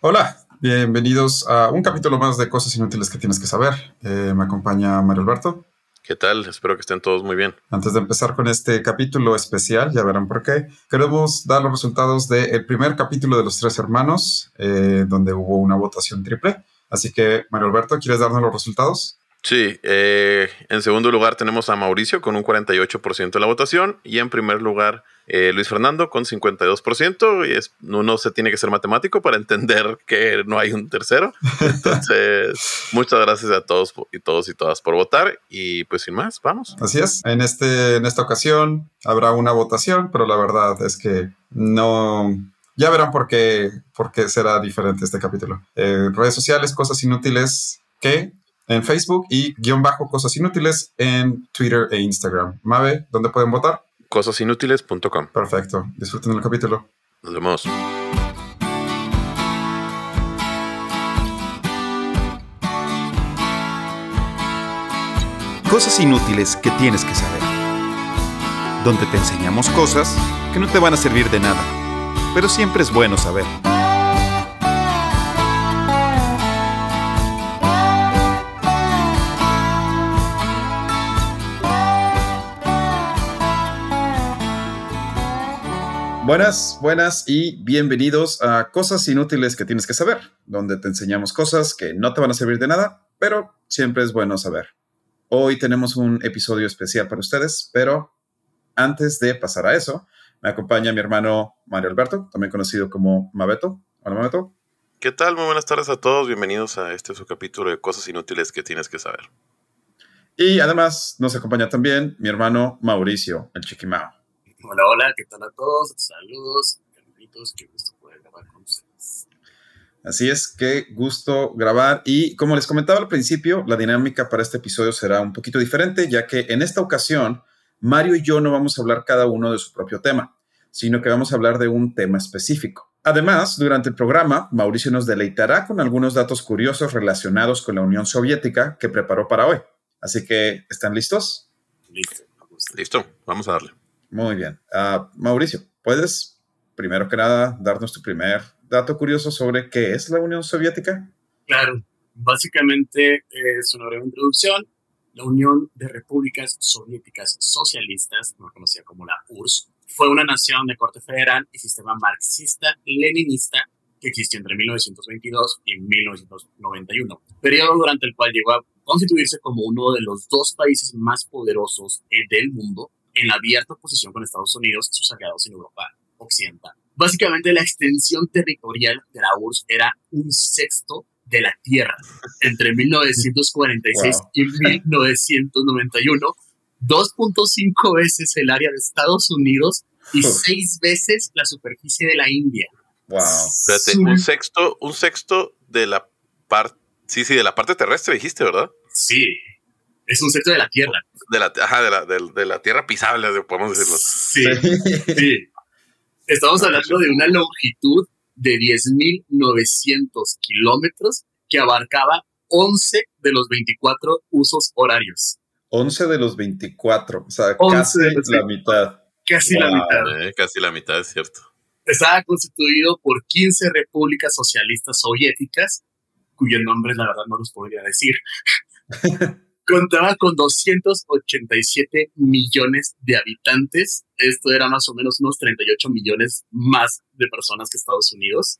Hola, bienvenidos a un capítulo más de Cosas Inútiles que tienes que saber. Eh, me acompaña Mario Alberto. ¿Qué tal? Espero que estén todos muy bien. Antes de empezar con este capítulo especial, ya verán por qué, queremos dar los resultados del primer capítulo de Los Tres Hermanos, eh, donde hubo una votación triple. Así que, Mario Alberto, ¿quieres darnos los resultados? Sí, eh, en segundo lugar tenemos a Mauricio con un 48% de la votación y en primer lugar eh, Luis Fernando con 52% y es, uno se tiene que ser matemático para entender que no hay un tercero. Entonces, muchas gracias a todos y todos y todas por votar y pues sin más, vamos. Así es, en, este, en esta ocasión habrá una votación, pero la verdad es que no... Ya verán por qué, por qué será diferente este capítulo. Eh, redes sociales, cosas inútiles que en Facebook y guion bajo cosas inútiles en Twitter e Instagram. Mabe, ¿dónde pueden votar? Cosasinútiles.com. Perfecto. Disfruten el capítulo. Nos vemos. Cosas inútiles que tienes que saber. Donde te enseñamos cosas que no te van a servir de nada, pero siempre es bueno saber. Buenas, buenas y bienvenidos a Cosas Inútiles que tienes que saber, donde te enseñamos cosas que no te van a servir de nada, pero siempre es bueno saber. Hoy tenemos un episodio especial para ustedes, pero antes de pasar a eso, me acompaña mi hermano Mario Alberto, también conocido como Mabeto. Hola, Mabeto. ¿Qué tal? Muy buenas tardes a todos. Bienvenidos a este su capítulo de Cosas Inútiles que tienes que saber. Y además nos acompaña también mi hermano Mauricio, el Chiquimao. Hola, hola, ¿qué tal a todos? Saludos, hermanitos, qué gusto poder grabar con ustedes. Así es, qué gusto grabar. Y como les comentaba al principio, la dinámica para este episodio será un poquito diferente, ya que en esta ocasión, Mario y yo no vamos a hablar cada uno de su propio tema, sino que vamos a hablar de un tema específico. Además, durante el programa, Mauricio nos deleitará con algunos datos curiosos relacionados con la Unión Soviética que preparó para hoy. Así que, ¿están listos? Listo. Listo, vamos a darle. Muy bien. Uh, Mauricio, ¿puedes, primero que nada, darnos tu primer dato curioso sobre qué es la Unión Soviética? Claro, básicamente es una breve introducción. La Unión de Repúblicas Soviéticas Socialistas, no conocida como la URSS, fue una nación de corte federal y sistema marxista-leninista que existió entre 1922 y 1991, periodo durante el cual llegó a constituirse como uno de los dos países más poderosos del mundo en abierta oposición con Estados Unidos y sus aliados en Europa Occidental. Básicamente la extensión territorial de la URSS era un sexto de la Tierra entre 1946 y 1991, 2.5 veces el área de Estados Unidos y seis veces la superficie de la India. Wow. Espérate, un sexto, un sexto de la parte, sí, sí, de la parte terrestre dijiste, ¿verdad? Sí, es un sexto de la Tierra. De la, ajá, de la, de, de la tierra pisable, podemos decirlo. Sí, sí. Estamos hablando de una longitud de 10.900 kilómetros que abarcaba 11 de los 24 usos horarios. 11 de los 24, o sea, casi la mitad. Casi wow. la mitad. Eh, casi la mitad, es cierto. Estaba constituido por 15 repúblicas socialistas soviéticas, cuyos nombres la verdad no los podría decir. contaba con 287 millones de habitantes. Esto era más o menos unos 38 millones más de personas que Estados Unidos.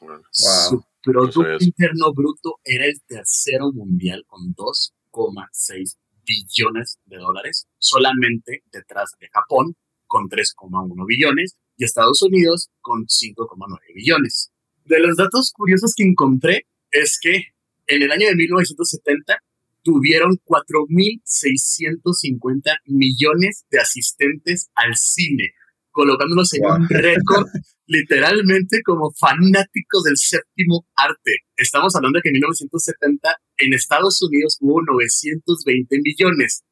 Wow. Su Producto Interno Bruto era el tercero mundial con 2,6 billones de dólares, solamente detrás de Japón con 3,1 billones y Estados Unidos con 5,9 billones. De los datos curiosos que encontré es que en el año de 1970 tuvieron 4.650 millones de asistentes al cine, colocándonos en wow. un récord literalmente como fanáticos del séptimo arte. Estamos hablando de que en 1970 en Estados Unidos hubo 920 millones,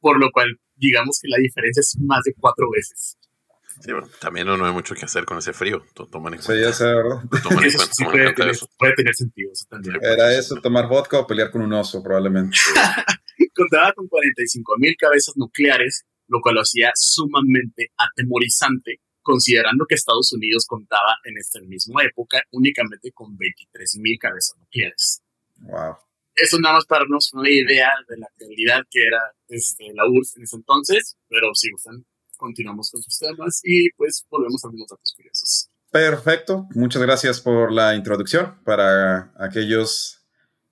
por lo cual digamos que la diferencia es más de cuatro veces. Sí, bueno, también no, no, hay mucho que hacer con ese frío. Toman en sí, ya sé, ¿verdad? Toman en cuenta, sí puede, tener, eso. puede, tener, sentido. Eso también. Era eso, tomar vodka o pelear con un oso, probablemente. Contaba con 45 mil cabezas nucleares, lo cual lo hacía sumamente atemorizante considerando que Estados Unidos contaba en esta misma época únicamente con 23.000 cabezas nucleares. Wow. Eso nada más para darnos una idea de la calidad que era este, la URSS en ese entonces, pero si gustan, continuamos con sus temas y pues volvemos a algunos datos curiosos. Perfecto, muchas gracias por la introducción para aquellos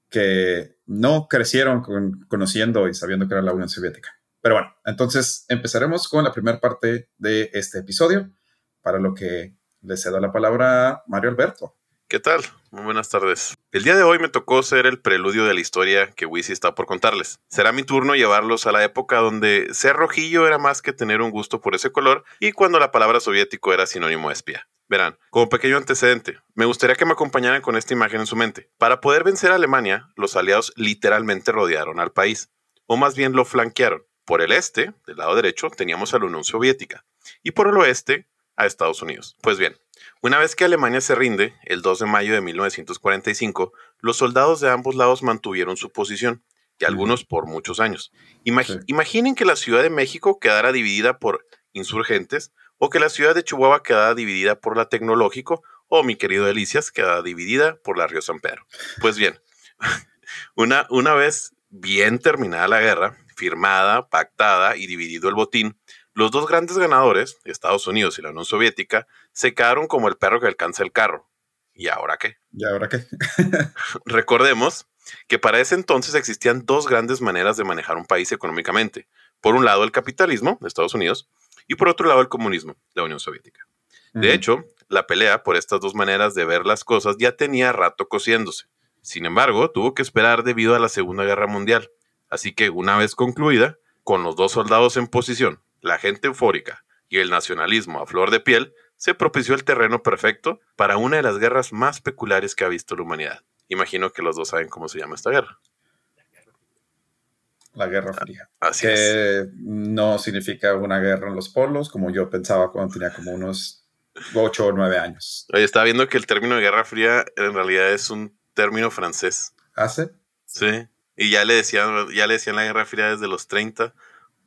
que no crecieron conociendo y sabiendo que era la Unión Soviética. Pero bueno, entonces empezaremos con la primera parte de este episodio, para lo que le cedo la palabra a Mario Alberto. ¿Qué tal? Muy buenas tardes. El día de hoy me tocó ser el preludio de la historia que Wisi está por contarles. Será mi turno llevarlos a la época donde ser rojillo era más que tener un gusto por ese color y cuando la palabra soviético era sinónimo de espía. Verán, como pequeño antecedente, me gustaría que me acompañaran con esta imagen en su mente. Para poder vencer a Alemania, los aliados literalmente rodearon al país, o más bien lo flanquearon. Por el este, del lado derecho, teníamos a la Unión Soviética y por el oeste a Estados Unidos. Pues bien, una vez que Alemania se rinde, el 2 de mayo de 1945, los soldados de ambos lados mantuvieron su posición, y algunos por muchos años. Imaginen que la Ciudad de México quedara dividida por insurgentes, o que la ciudad de Chihuahua quedara dividida por la Tecnológico, o mi querido Delicias quedara dividida por la Río San Pedro. Pues bien, una, una vez bien terminada la guerra, firmada, pactada y dividido el botín, los dos grandes ganadores, Estados Unidos y la Unión Soviética, se quedaron como el perro que alcanza el carro. ¿Y ahora qué? ¿Y ahora qué? Recordemos que para ese entonces existían dos grandes maneras de manejar un país económicamente. Por un lado el capitalismo, de Estados Unidos, y por otro lado el comunismo, de la Unión Soviética. De hecho, la pelea por estas dos maneras de ver las cosas ya tenía rato cociéndose. Sin embargo, tuvo que esperar debido a la Segunda Guerra Mundial. Así que una vez concluida, con los dos soldados en posición, la gente eufórica y el nacionalismo a flor de piel, se propició el terreno perfecto para una de las guerras más peculiares que ha visto la humanidad. Imagino que los dos saben cómo se llama esta guerra. La Guerra Fría. Así que no significa una guerra en los polos, como yo pensaba cuando tenía como unos 8 o 9 años. Oye, estaba viendo que el término de Guerra Fría en realidad es un término francés. ¿Hace? ¿Ah, sí. Y ya le decían, ya le decían la Guerra Fría desde los 30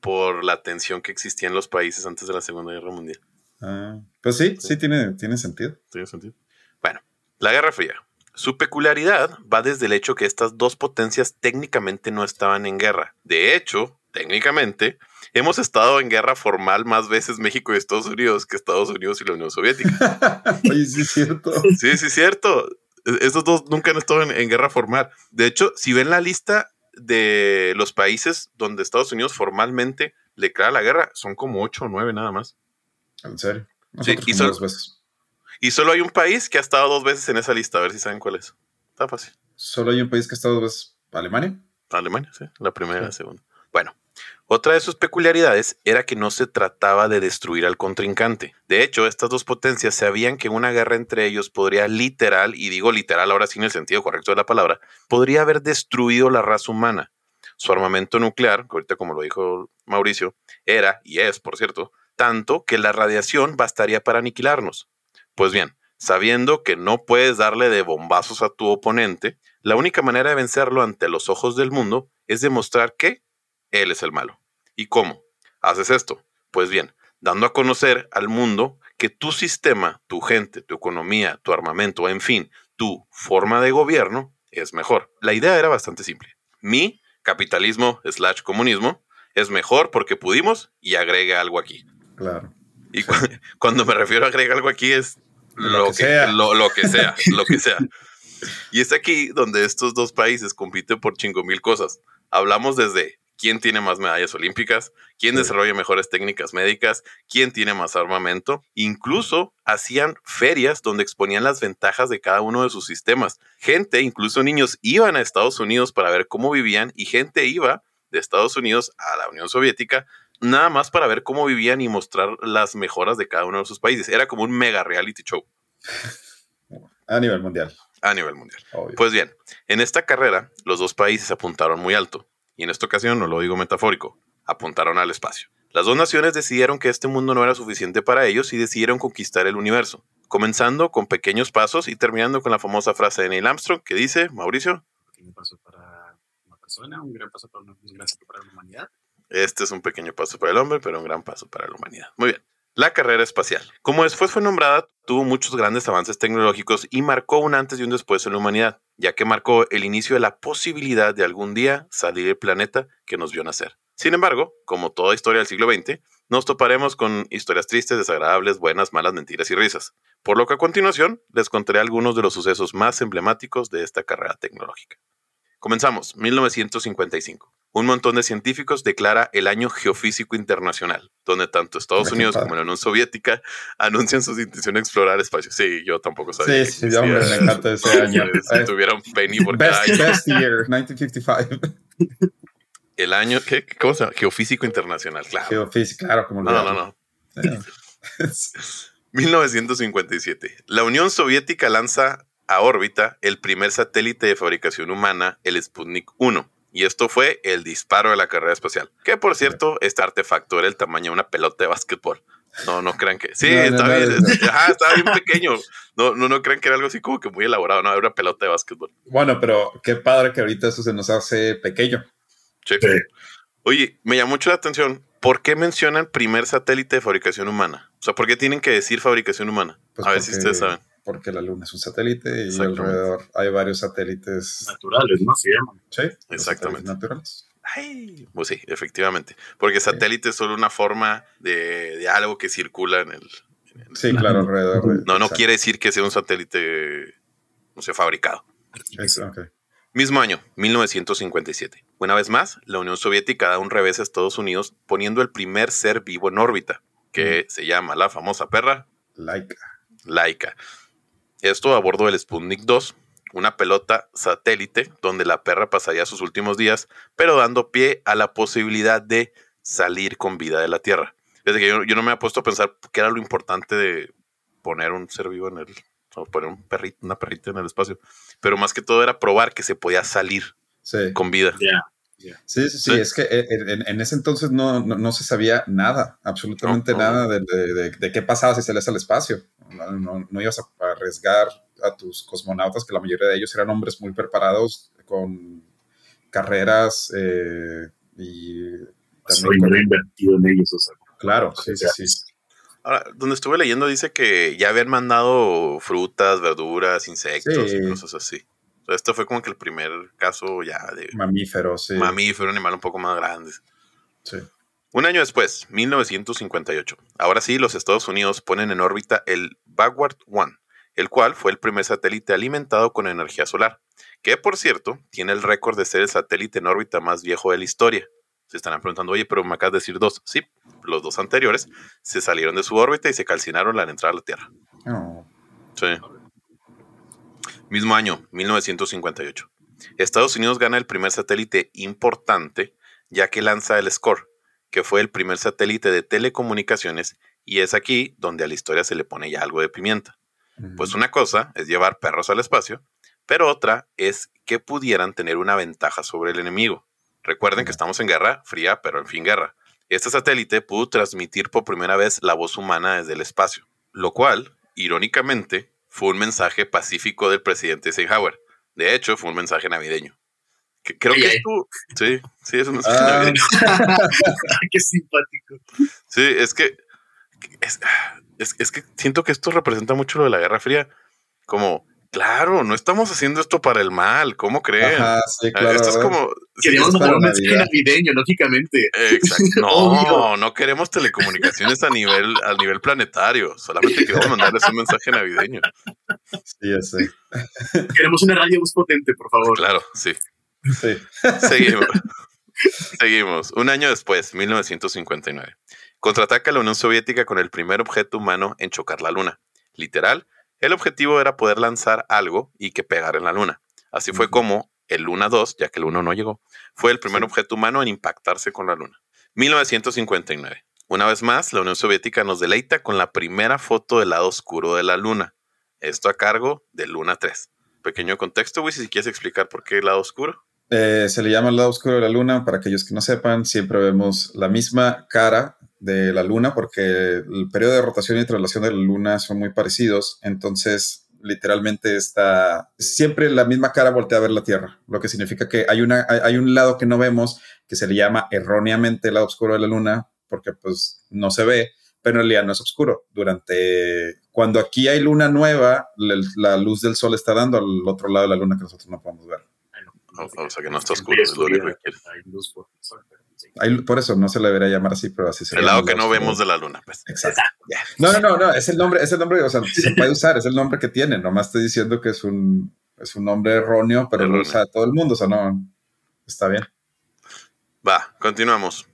por la tensión que existía en los países antes de la Segunda Guerra Mundial. Ah, pues sí, sí, tiene, tiene sentido. Tiene sentido. Bueno, la Guerra Fría. Su peculiaridad va desde el hecho que estas dos potencias técnicamente no estaban en guerra. De hecho, técnicamente, hemos estado en guerra formal más veces México y Estados Unidos que Estados Unidos y la Unión Soviética. Oye, sí es cierto. Sí, sí es cierto. E-, estos dos nunca han estado en guerra formal. De hecho, si ven la lista de los países donde Estados Unidos formalmente le declara la guerra son como ocho o nueve nada más. ¿En serio? sí, y, solo, veces. y solo hay un país que ha estado dos veces en esa lista, a ver si saben cuál es. Está fácil. ¿Solo hay un país que ha estado dos veces? ¿Alemania? Alemania, sí, la primera y la segunda. Bueno, otra de sus peculiaridades era que no se trataba de destruir al contrincante. De hecho, estas dos potencias sabían que una guerra entre ellos podría literal, y digo literal ahora sin el sentido correcto de la palabra, podría haber destruido la raza humana. Su armamento nuclear, ahorita como lo dijo Mauricio, era, y es, por cierto, tanto que la radiación bastaría para aniquilarnos. Pues bien, sabiendo que no puedes darle de bombazos a tu oponente, la única manera de vencerlo ante los ojos del mundo es demostrar que él es el malo. ¿Y cómo? ¿Haces esto? Pues bien, dando a conocer al mundo que tu sistema, tu gente, tu economía, tu armamento, en fin, tu forma de gobierno es mejor. La idea era bastante simple. Mi capitalismo slash comunismo es mejor porque pudimos y agrega algo aquí. Claro. Y cuando me refiero a agregar algo aquí es lo, que, sea. Lo, que sea, lo que sea. Y es aquí donde estos dos países compiten por chingo mil cosas. Hablamos desde quién tiene más medallas olímpicas, quién desarrolla mejores técnicas médicas, quién tiene más armamento. Incluso hacían ferias donde exponían las ventajas de cada uno de sus sistemas. Gente, incluso niños, iban a Estados Unidos para ver cómo vivían y gente iba de Estados Unidos a la Unión Soviética nada más para ver cómo vivían y mostrar las mejoras de cada uno de sus países. Era como un mega reality show. A nivel mundial. A nivel mundial. Pues bien, en esta carrera los dos países apuntaron muy alto y en esta ocasión no lo digo metafórico, apuntaron al espacio. Las dos naciones decidieron que este mundo no era suficiente para ellos y decidieron conquistar el universo, comenzando con pequeños pasos y terminando con la famosa frase de Neil Armstrong que dice, Mauricio. Un pequeño paso para una persona, un gran paso para, la humanidad. Este es un pequeño paso para el hombre, pero un gran paso para la humanidad. Muy bien. La carrera espacial. Como después fue nombrada, tuvo muchos grandes avances tecnológicos y marcó un antes y un después en la humanidad, ya que marcó el inicio de la posibilidad de algún día salir del planeta que nos vio nacer. Sin embargo, como toda historia del siglo XX, nos toparemos con historias tristes, desagradables, buenas, malas, mentiras y risas. Por lo que a continuación les contaré algunos de los sucesos más emblemáticos de esta carrera tecnológica. Comenzamos, 1955. Un montón de científicos declara el Año Geofísico Internacional, donde tanto Estados Unidos como la Unión Soviética anuncian sus intención de explorar espacio. Sí, yo tampoco sabía. Sí, sí, hombre, me encanta ese año. Si tuviera un penny por best, cada año. Best year, 1955. El año, ¿qué, qué cosa? Geofísico Internacional, claro. Geofísico, claro, como No, no, no. no. 1957. La Unión Soviética lanza a órbita el primer satélite de fabricación humana, el Sputnik 1. Y esto fue el disparo de la carrera espacial. Que por cierto, este artefacto era el tamaño de una pelota de básquetbol. No, no crean que. Sí, No, está no, bien. no. Ajá, estaba bien pequeño. No, no, no crean que era algo así como que muy elaborado. No, era una pelota de básquetbol. Bueno, pero qué padre que ahorita eso se nos hace pequeño. Sí. Sí. Oye, me llamó mucho la atención. ¿Por qué mencionan primer satélite de fabricación humana? O sea, ¿por qué tienen que decir fabricación humana? Pues a ver si ustedes saben. Porque la Luna es un satélite y alrededor hay varios satélites. Naturales, ¿no? Se llaman. Sí, Exactamente. naturales. Ay, pues sí, efectivamente. Porque satélite es solo una forma de, de algo que circula en el. en el- Sí, claro, alrededor. de- no, no exacto. quiere decir que sea un satélite, no sé, fabricado. Ex- ok. Mismo año, 1957. Una vez más, la Unión Soviética da un revés a Estados Unidos poniendo el primer ser vivo en órbita, que se llama la famosa perra Laika. Laika. Esto a bordo del Sputnik 2, una pelota satélite donde la perra pasaría sus últimos días, pero dando pie a la posibilidad de salir con vida de la Tierra. Desde que yo, yo no me he puesto a pensar qué era lo importante de poner un ser vivo en el, o poner un perrito, una perrita en el espacio, pero más que todo era probar que se podía salir Sí. con vida. Sí, sí, sí, Sí. es que en, en- ese entonces no, no, no se sabía nada, absolutamente No, no. nada de, de- de- de qué pasaba si salías al espacio. No, no- no ibas a arriesgar a tus cosmonautas, que la mayoría de ellos eran hombres muy preparados con carreras eh, y Pues, también con- invertido en ellos, o sea. Claro, sí, sí, sí. Ahora, donde estuve leyendo dice que ya habían mandado frutas, verduras, insectos Sí. y cosas así. Esto fue como que el primer caso ya de Mamíferos, sí. mamífero, animal un poco más grande. sí. Un año después, 1958. Ahora sí, los Estados Unidos ponen en órbita el Vanguard 1, el cual fue el primer satélite alimentado con energía solar, que por cierto tiene el récord de ser el satélite en órbita más viejo de la historia. Se estarán preguntando, oye, pero me acabas de decir dos. Sí, los dos anteriores se salieron de su órbita y se calcinaron al entrar a la Tierra. Oh, Sí. Mismo año, 1958. Estados Unidos gana el primer satélite importante, ya que lanza el SCORE, que fue el primer satélite de telecomunicaciones, y es aquí donde a la historia se le pone ya algo de pimienta. Pues una cosa es llevar perros al espacio, pero otra es que pudieran tener una ventaja sobre el enemigo. Recuerden que estamos en guerra fría, pero en fin guerra. Este satélite pudo transmitir por primera vez la voz humana desde el espacio, lo cual, irónicamente, fue un mensaje pacífico del presidente Eisenhower. De hecho, fue un mensaje navideño. Que creo Ay, que ay. es tu... Sí, sí, es un mensaje Ah. navideño. Qué simpático. Sí, es que es, es- es que siento que esto representa mucho lo de la Guerra Fría. Como, claro, no estamos haciendo esto para el mal, ¿cómo creen? Ajá, sí, claro. esto es como. sí, para mandar un mensaje navideño, lógicamente. Exacto. No, no queremos telecomunicaciones a nivel, a nivel planetario. Solamente queremos mandarles un mensaje navideño. Sí, ya sé. Queremos una radio más potente, por favor. Claro, sí. Sí. Seguimos. Seguimos. Un año después, 1959. Contraataca la Unión Soviética con el primer objeto humano en chocar la Luna. Literal, el objetivo era poder lanzar algo y que pegara en la Luna. Así fue como el Luna 2, ya que el 1 no llegó, fue el primer objeto humano en impactarse con la Luna. 1959. Una vez más, la Unión Soviética nos deleita con la primera foto del lado oscuro de la Luna. Esto a cargo de Luna 3. Pequeño contexto, güey, si quieres explicar por qué el lado oscuro. Eh, se le llama el lado oscuro de la luna. Para aquellos que no sepan, siempre vemos la misma cara de la luna porque el periodo de rotación y traslación de la luna son muy parecidos. Entonces, literalmente está siempre la misma cara voltea a ver la Tierra, lo que significa que hay, una, hay, hay un lado que no vemos que se le llama erróneamente el lado oscuro de la luna porque pues no se ve, pero en realidad no es oscuro. Durante cuando aquí hay luna nueva, la, la luz del sol está dando al otro lado de la luna que nosotros no podemos ver. O, o sea que no está oscuro, es lo que quiere. Hay luz por el sol, por eso no se le debería llamar así, pero así se El lado que no vemos de la luna, pues. Exacto. No, no, no, no, es el nombre, es el nombre, o sea, se puede usar, es el nombre que tiene, nomás estoy diciendo que es un, es un nombre erróneo, pero lo Erróneo. usa todo el mundo, o sea, no, está bien. Va, continuamos.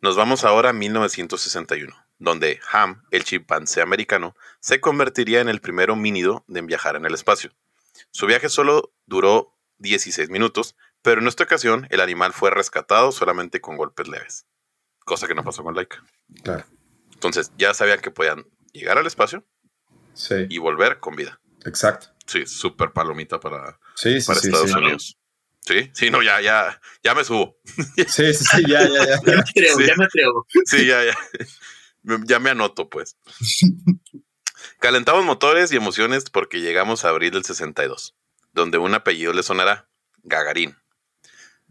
Nos vamos ahora a 1961, donde Ham, el chimpancé americano, se convertiría en el primer homínido en viajar en el espacio. Su viaje solo duró 16 minutos, pero en esta ocasión el animal fue rescatado solamente con golpes leves, cosa que no pasó con Laika. Claro. Entonces ya sabían que podían llegar al espacio Sí, y volver con vida. exacto. Sí, súper palomita para, Sí, sí, para sí, Estados sí. Unidos. Sí, sí, no, ya, ya, ya me subo. Sí, sí, sí, ya, ya, ya. Ya me atrevo, Sí. ya me atrevo. Sí, ya, ya. Me- Ya me anoto, pues. Calentamos motores y emociones porque llegamos a abril del 62, donde un apellido le sonará,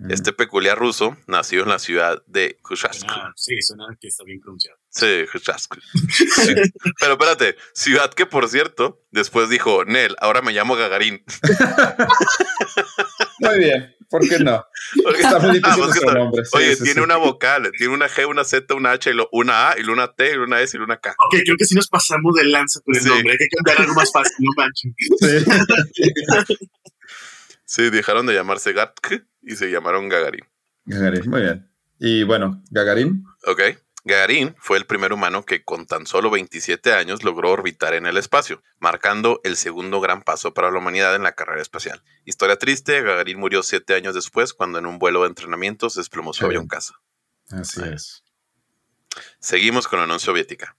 Este peculiar ruso nació en la ciudad de Kushasku. Suena- sí, suena que está bien pronunciado. Sí, Kushasku. Sí. Pero espérate, ciudad que por cierto, después dijo, Nel, ahora me llamo Gagarin. Muy bien, ¿por qué no? Porque- Está muy difícil Ah, nombre. sí, Oye, sí, tiene una vocal, tiene una G, una Z, una H, y lo- una A, y una T, y una S, y una K. Ok, creo que sí nos pasamos de lanza con el nombre. Hay que cambiar algo más fácil, no manchen. Sí. Dejaron de llamarse Gatk y se llamaron Gagarin. Gagarin, muy bien. Y bueno, Gagarin, Ok. Gagarin fue el primer humano que con tan solo 27 años logró orbitar en el espacio, marcando el segundo gran paso para la humanidad en la carrera espacial. Historia triste, Gagarin murió siete años después cuando en un vuelo de entrenamiento se desplomó su avión casa. así Ahí. es. Seguimos con la Unión Soviética,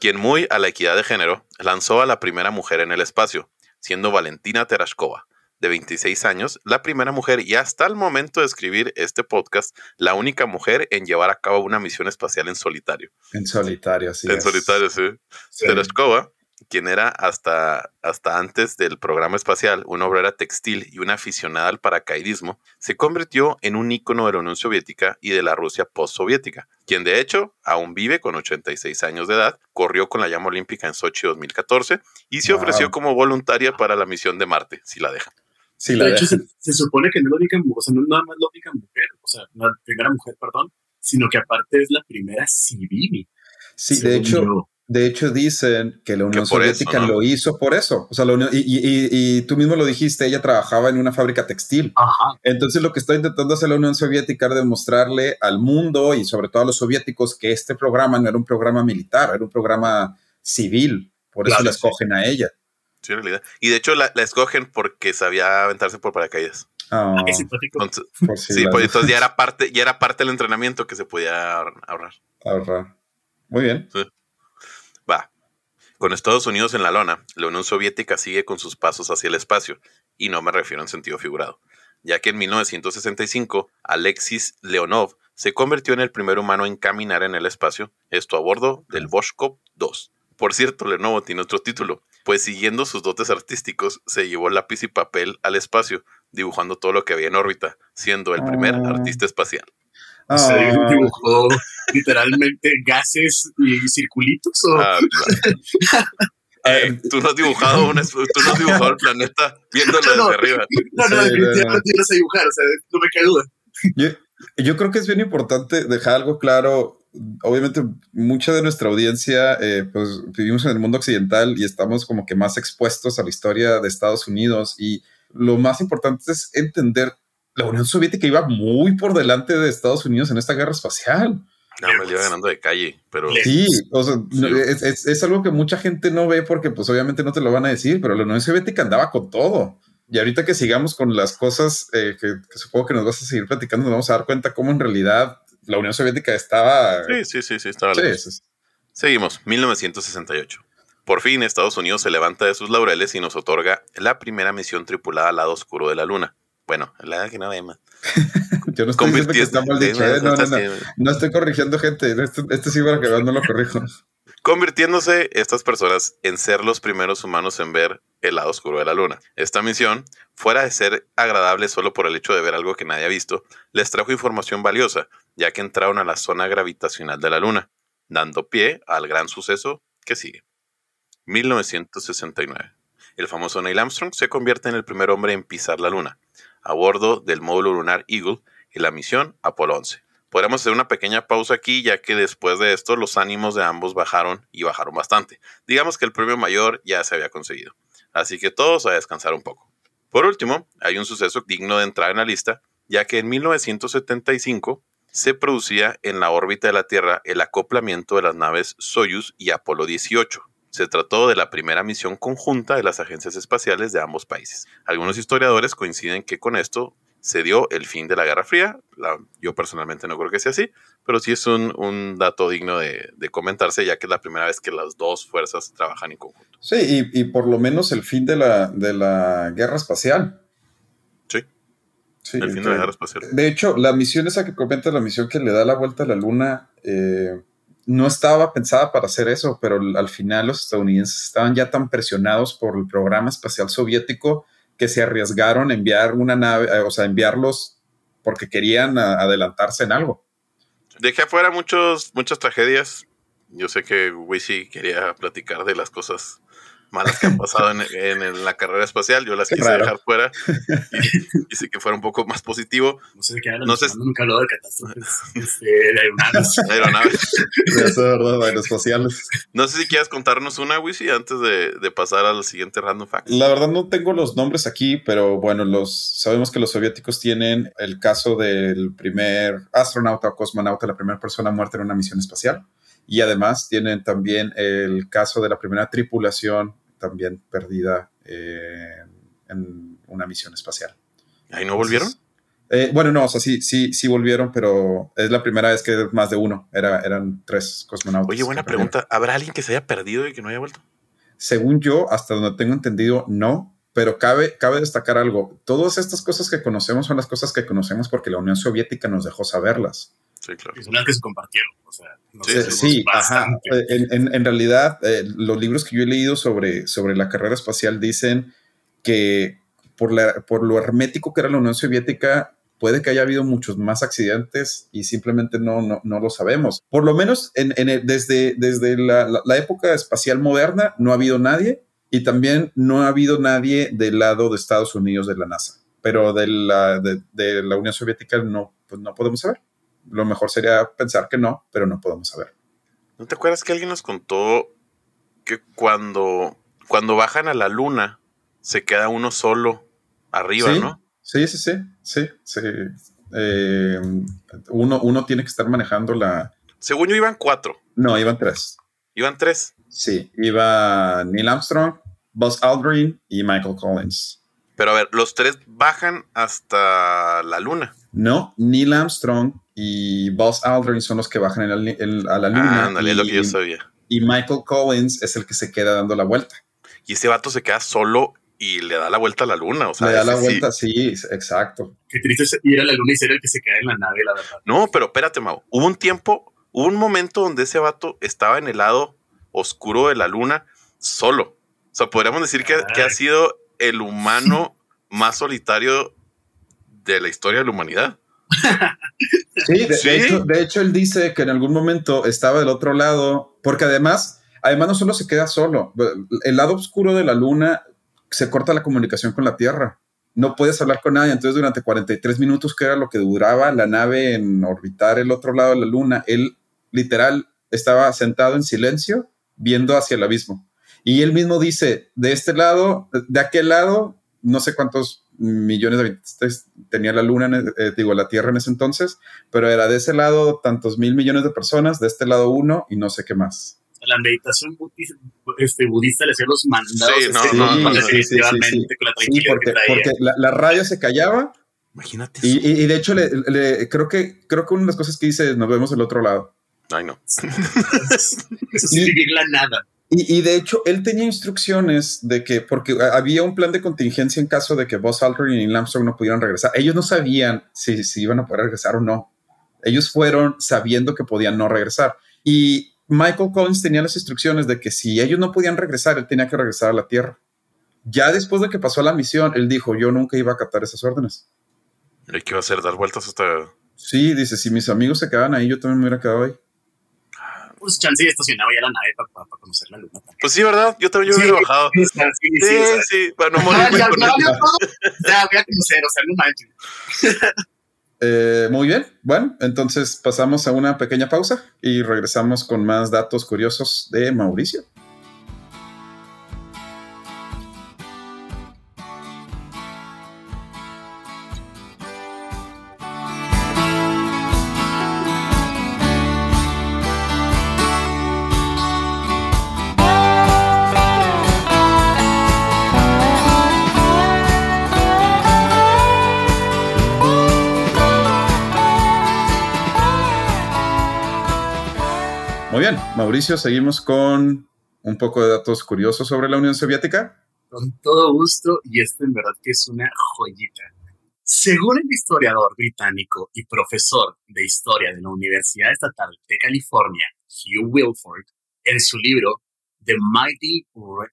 quien muy a la equidad de género lanzó a la primera mujer en el espacio, siendo Valentina Terashkova, de 26 años, la primera mujer y hasta el momento de escribir este podcast, la única mujer en llevar a cabo una misión espacial en solitario. En solitario, así en es. solitario, sí. Sí. Tereshkova, quien era hasta, hasta antes del programa espacial una obrera textil y una aficionada al paracaidismo, se convirtió en un ícono de la Unión Soviética y de la Rusia postsoviética, quien de hecho aún vive con 86 años de edad, corrió con la llama olímpica en Sochi 2014 y se Wow. ofreció como voluntaria para la misión de Marte, si la dejan. Sí, la de hecho, se, se supone que no es la única mujer, o sea, no es nada más la única mujer, o sea, la primera mujer, perdón, sino que aparte es la primera civil. Sí, de hecho, yo. de hecho dicen que la Unión eso, Soviética ¿no? lo hizo por eso. O sea, la Unión- y, y- y- y tú mismo lo dijiste, ella trabajaba en una fábrica textil. Ajá, Entonces lo que está intentando hacer la Unión Soviética es demostrarle al mundo y sobre todo a los soviéticos que este programa no era un programa militar, era un programa civil. Por eso Claro, la sí. escogen a ella. Sí, en realidad. Y de hecho la, la escogen porque sabía aventarse por paracaídas. Ah, qué simpático. Entonces, si sí, pues entonces ya era parte, ya era parte del entrenamiento que se podía ahor- ahorrar. ahorrar. Muy bien. Va. Con Estados Unidos en la lona, la Unión Soviética sigue con sus pasos hacia el espacio, y no me refiero en sentido figurado, ya que en 1965 Alexis Leonov se convirtió en el primer humano en caminar en el espacio, esto a bordo del Voshkov 2. Por cierto, Lenovo tiene otro título, pues siguiendo sus dotes artísticos, se llevó lápiz y papel al espacio, dibujando todo lo que había en órbita, siendo el primer Ah. artista espacial. O sea, Ah, dibujó literalmente gases y circulitos. O, Ah, Eh, tú no has dibujado un es- tú no has dibujado el planeta viéndolo No, no. desde arriba. no, no, sí, definitivamente yo no sé dibujar, o sea, no me cae duda. Yo, yo creo que es bien importante dejar algo claro. Obviamente, mucha de nuestra audiencia, eh, pues vivimos en el mundo occidental y estamos como que más expuestos a la historia de Estados Unidos. Y lo más importante es entender la Unión Soviética iba muy por delante de Estados Unidos en esta guerra espacial. No, me lo iba ganando de calle, pero Sí, o sea, Sí. es, es- es algo que mucha gente no ve porque pues obviamente no te lo van a decir, pero la Unión Soviética andaba con todo. Y ahorita que sigamos con las cosas eh, que, que supongo que nos vas a seguir platicando, nos vamos a dar cuenta cómo en realidad la Unión Soviética estaba... sí, sí, sí, sí, estaba Sí, sí, sí. Seguimos, 1968. Por fin, Estados Unidos se levanta de sus laureles y nos otorga la primera misión tripulada al lado oscuro de la Luna. Bueno, la que no vemos. Yo no estoy diciendo que está mal dicho, ¿eh? no, no, no, no estoy corrigiendo gente, este, este sí para que no lo corrijo. convirtiéndose estas personas en ser los primeros humanos en ver el lado oscuro de la luna. Esta misión, fuera de ser agradable solo por el hecho de ver algo que nadie ha visto, les trajo información valiosa, ya que entraron a la zona gravitacional de la luna. dando pie al gran suceso que sigue. 1969. El famoso Neil Armstrong se convierte en el primer hombre en pisar la Luna, a bordo del módulo lunar Eagle y la misión Apolo 11. Podríamos hacer una pequeña pausa aquí, ya que después de esto los ánimos de ambos bajaron y bajaron bastante. Digamos que el premio mayor ya se había conseguido. Así que todos a descansar un poco. Por último, hay un suceso digno de entrar en la lista, ya que en 1975 se producía en la órbita de la Tierra el acoplamiento de las naves Soyuz y Apolo 18. Se trató de la primera misión conjunta de las agencias espaciales de ambos países. Algunos historiadores coinciden que con esto se dio el fin de la Guerra Fría. yo personalmente no creo que sea así, pero sí es un, dato digno de, comentarse, ya que es la primera vez que las dos fuerzas trabajan en conjunto. Sí, y, por lo menos el fin de la, de la Guerra Espacial. Sí. sí el fin de la Guerra Espacial. De hecho, la misión esa que comenta, la misión que le da la vuelta a la Luna, eh, no estaba pensada para hacer eso, pero al final los estadounidenses estaban ya tan presionados por el programa espacial soviético que se arriesgaron a enviar una nave, eh, o sea, enviarlos porque querían adelantarse en algo. Dejé afuera muchos, muchas tragedias. Yo sé que Wishy quería platicar de las cosas malas que han pasado en, la carrera espacial. Yo las quise dejar fuera y, sé que fuera un poco más positivo. No sé de qué no sé. Nunca habló de catástrofes este, de aeronaves. aeronaves. Eso es verdad, aeroespaciales. No sé si quieres contarnos una, Wisi, antes de, pasar al siguiente random fact. La verdad no tengo los nombres aquí, pero bueno, los sabemos que los soviéticos tienen el caso del primer astronauta o cosmonauta, la primera persona muerta en una misión espacial. Y además tienen también el caso de la primera tripulación también perdida eh, en una misión espacial. ¿Ahí no volvieron? Eh, bueno, no, o sea, sí, sí, sí volvieron, pero es la primera vez que más de uno. Era, eran tres cosmonautas. Oye, buena pregunta. ¿Habrá alguien que se haya perdido y que no haya vuelto? Según yo, hasta donde tengo entendido, no. Pero cabe, cabe destacar algo. Todas estas cosas que conocemos son las cosas que conocemos porque la Unión Soviética nos dejó saberlas. Sí, claro. son las que se compartieron. O sea, sí, En, realidad, eh, los libros que yo he leído sobre, sobre la carrera espacial dicen que por, la, por lo hermético que era la Unión Soviética, puede que haya habido muchos más accidentes y simplemente no, no, no lo sabemos. Por lo menos en, desde, desde la, la, época espacial moderna no ha habido nadie y también no ha habido nadie del lado de Estados Unidos de la NASA, pero de la, de, de la Unión Soviética no, pues no podemos saber lo mejor sería pensar que no, pero no podemos saber. ¿No te acuerdas que alguien nos contó que cuando, cuando bajan a la luna se queda uno solo arriba, ¿no? Sí, sí, sí, sí, sí. Eh, uno, uno tiene que estar manejando la... Según yo iban cuatro. No, iban tres. ¿Iban tres? Sí, iba Neil Armstrong, Buzz Aldrin y Michael Collins. Pero a ver, los tres bajan hasta la luna. No, Neil Armstrong y Buzz Aldrin son los que bajan a la luna. Ah, y, lo que yo sabía. Y Michael Collins es el que se queda dando la vuelta. Y ese vato se queda solo y le da la vuelta a la luna. O sea, le da la vuelta, sí. exacto. Qué triste ir a la luna y ser el que se queda en la nave, la verdad. No, pero espérate, Mau. Hubo un tiempo, hubo un momento donde ese vato estaba en el lado oscuro de la luna solo. O sea, podríamos decir que, que ha sido el humano más solitario de la historia de la humanidad. sí, de, Hecho, él dice que en algún momento estaba del otro lado, porque además, además no solo se queda solo, el lado oscuro de la luna se corta la comunicación con la Tierra. No puedes hablar con nadie. Entonces, durante 43 minutos, que era lo que duraba la nave en orbitar el otro lado de la luna, él literal estaba sentado en silencio, viendo hacia el abismo. Y él mismo dice, de este lado, de aquel lado, no sé cuántos millones de habitantes tenía la Luna, eh, digo, la Tierra en ese entonces, pero era de ese lado tantos mil millones de personas, de este lado uno y no sé qué más. La meditación budista, este, budista le hacía los mandados sí, no, no, definitivamente con la tranquilidad porque, porque la, radio se callaba. Imagínate. Y, y, de hecho, le, creo, que, creo que una de las cosas que dice, nos vemos del otro lado. Ay, no. Eso significa nada. Y, de hecho, él tenía instrucciones de que, porque había un plan de contingencia en caso de que Buzz Aldrin y Neil Armstrong no pudieran regresar. Ellos no sabían si, si iban a poder regresar o no. Ellos fueron sabiendo que podían no regresar. Y Michael Collins tenía las instrucciones de que si ellos no podían regresar, él tenía que regresar a la Tierra. Ya después de que pasó la misión, él dijo, yo nunca iba a acatar esas órdenes. ¿Y qué iba a hacer? ¿Dar vueltas hasta...? Sí, dice, si mis amigos se quedaban ahí, yo también me hubiera quedado ahí. Pues chance y estacionaba ya la nave para, conocer la luna. También. Pues sí, ¿verdad? Yo también yo hubiera bajado. Sí, sí, sí. sí, Para no morir. ya, ya, voy a conocer, o sea, no manches. Eh, muy bien, bueno, entonces pasamos a una pequeña pausa y regresamos con más datos curiosos de Mauricio. Mauricio, seguimos con un poco de datos curiosos sobre la Unión Soviética. Con todo gusto, y esto en verdad que es una joyita. Según el historiador británico y profesor de historia de la Universidad Estatal de California, Hugh Wilford, en su libro The Mighty uh,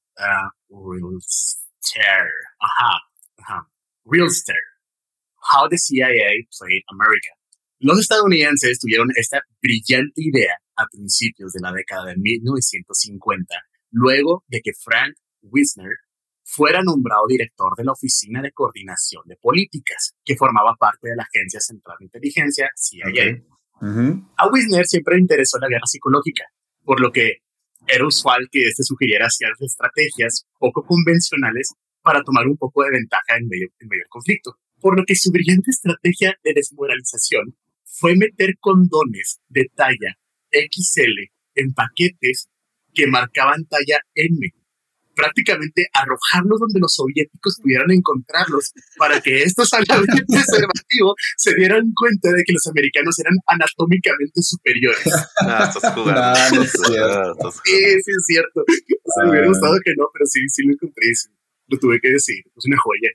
Realster, ajá, Realster, How the CIA Played America. Los estadounidenses tuvieron esta brillante idea a principios de la década de 1950, luego de que Frank Wisner fuera nombrado director de la Oficina de Coordinación de Políticas, que formaba parte de la Agencia Central de Inteligencia, CIA. A Wisner siempre le interesó la guerra psicológica, por lo que era usual que éste sugiriera ciertas estrategias poco convencionales para tomar un poco de ventaja en medio, en medio del conflicto. Por lo que su brillante estrategia de desmoralización fue meter condones de talla XL en paquetes que marcaban talla M. Prácticamente arrojarlos donde los soviéticos pudieran encontrarlos para que estos altamente preservativos se dieran cuenta de que los americanos eran anatómicamente superiores. Ah, estás jugando. sí, sí, es cierto. me hubiera ah. gustado que no, pero sí, sí lo encontré. Lo tuve que decir. Es una joya.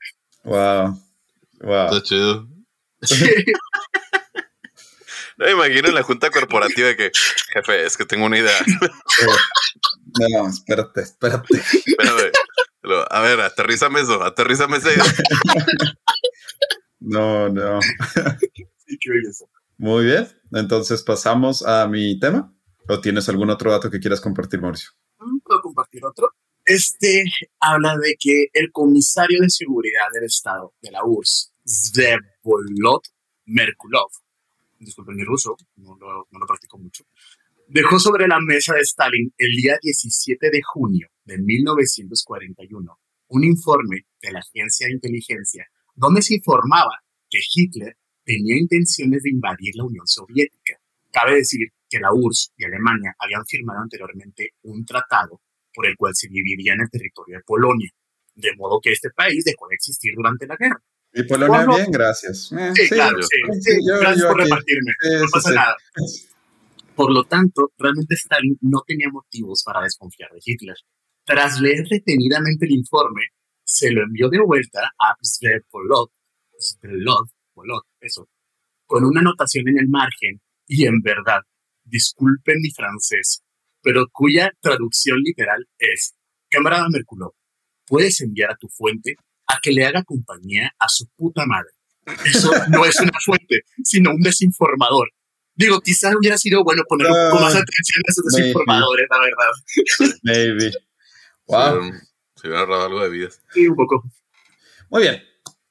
Wow. Wow. Está chido. No me imagino en la junta corporativa de que, jefe, es que tengo una idea. No, espérate, espérate. Espérate. A ver, aterrízame eso, aterrízame esa idea. No, no. Muy bien. Entonces pasamos a mi tema. ¿O tienes algún otro dato que quieras compartir, Mauricio? Mm, ¿Puedo compartir otro? Este habla de que el comisario de seguridad del Estado de la URSS, Zvevolod Merkulov, disculpen mi ruso, no lo, practico mucho, dejó sobre la mesa de Stalin el día 17 de junio de 1941 un informe de la Agencia de Inteligencia donde se informaba que Hitler tenía intenciones de invadir la Unión Soviética. Cabe decir que la URSS y Alemania habían firmado anteriormente un tratado por el cual se dividían el territorio de Polonia, de modo que este país dejó de existir durante la guerra. Y Polonia bien, gracias. Eh, sí, claro, sí. gracias por repartirme. no pasa nada. Por lo tanto, realmente Stalin no tenía motivos para desconfiar de Hitler. Tras leer detenidamente el informe, se lo envió de vuelta a Svepolov, eso, con una anotación en el margen y en verdad, disculpen mi francés, pero cuya traducción literal es, camarada Merculov, puedes enviar a tu fuente a que le haga compañía a su puta madre. Eso no es una fuente, sino un desinformador. Digo, quizás hubiera sido bueno poner un poco más atención a esos desinformadores, la verdad. Maybe. Wow. Se hubiera ahorrado algo de vida. Sí, un poco. Muy bien.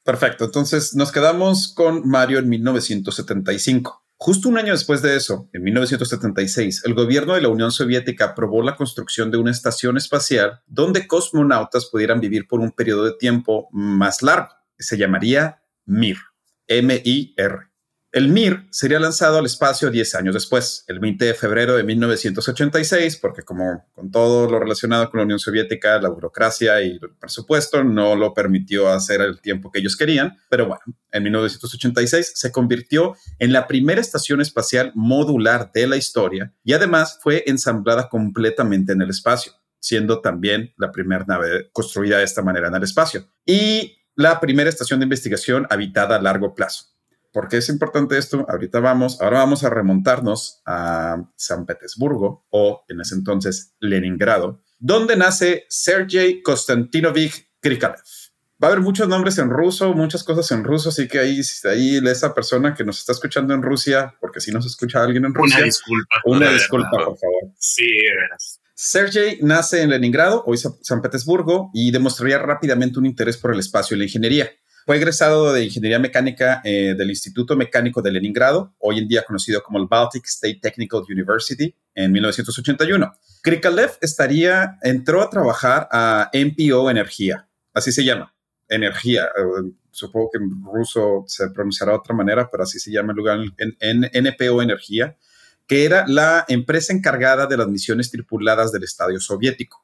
Perfecto. Entonces nos quedamos con Mario en 1975. Justo un año después de eso, en 1976, el gobierno de la Unión Soviética aprobó la construcción de una estación espacial donde cosmonautas pudieran vivir por un periodo de tiempo más largo. Se llamaría MIR, M-I-R. El Mir sería lanzado al espacio 10 años después, el 20 de febrero de 1986, porque como con todo lo relacionado con la Unión Soviética, la burocracia y el presupuesto no lo permitió hacer el tiempo que ellos querían, pero bueno, en 1986 se convirtió en la primera estación espacial modular de la historia y además fue ensamblada completamente en el espacio, siendo también la primera nave construida de esta manera en el espacio y la primera estación de investigación habitada a largo plazo. ¿Por qué es importante esto? Ahorita vamos, ahora vamos a remontarnos a San Petersburgo o en ese entonces Leningrado, donde nace Sergei Konstantinovich Krikalev. va a haber muchos nombres en ruso, muchas cosas en ruso, así que ahí, ahí esa persona que nos está escuchando en Rusia, porque si nos escucha alguien en Rusia. Una disculpa. Una disculpa, por favor. Sí, de veras. Sergei nace en Leningrado, hoy San Petersburgo, y demostraría rápidamente un interés por el espacio y la ingeniería. Fue egresado de Ingeniería Mecánica eh, del Instituto Mecánico de Leningrado, hoy en día conocido como el Baltic State Technical University, en 1981. Krikalev estaría, entró a trabajar a MPO Energía, así se llama, Energía. Eh, supongo que en ruso se pronunciará de otra manera, pero así se llama el lugar, en NPO Energía que era la empresa encargada de las misiones tripuladas del Estadio Soviético.